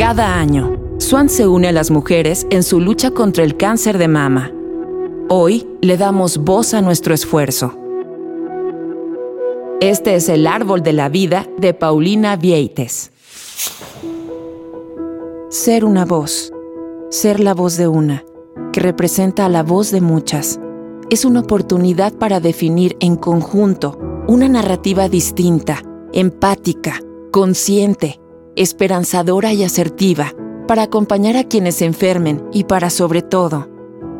Cada año, Swan se une a las mujeres en su lucha contra el cáncer de mama. Hoy le damos voz a nuestro esfuerzo. Este es el árbol de la vida de Paulina Vieites. Ser una voz, ser la voz de una, que representa a la voz de muchas, es una oportunidad para definir en conjunto una narrativa distinta, empática, consciente, esperanzadora y asertiva para acompañar a quienes enfermen y para, sobre todo,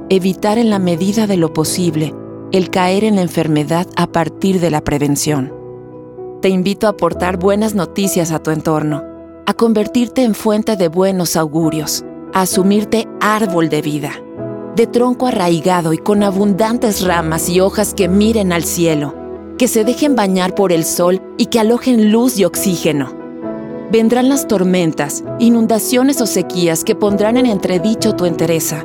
evitar en la medida de lo posible el caer en la enfermedad a partir de la prevención. Te invito a aportar buenas noticias a tu entorno, a convertirte en fuente de buenos augurios, a asumirte árbol de vida, de tronco arraigado y con abundantes ramas y hojas que miren al cielo, que se dejen bañar por el sol y que alojen luz y oxígeno vendrán las tormentas, inundaciones o sequías que pondrán en entredicho tu entereza.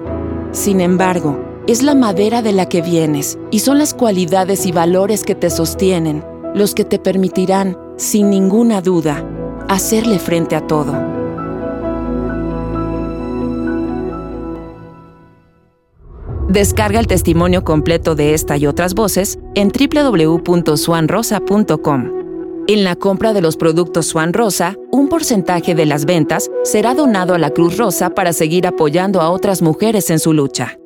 Sin embargo, es la madera de la que vienes y son las cualidades y valores que te sostienen los que te permitirán, sin ninguna duda, hacerle frente a todo. Descarga el testimonio completo de esta y otras voces en www.swanrosa.com. En la compra de los productos Swan Rosa, un porcentaje de las ventas será donado a la Cruz Rosa para seguir apoyando a otras mujeres en su lucha.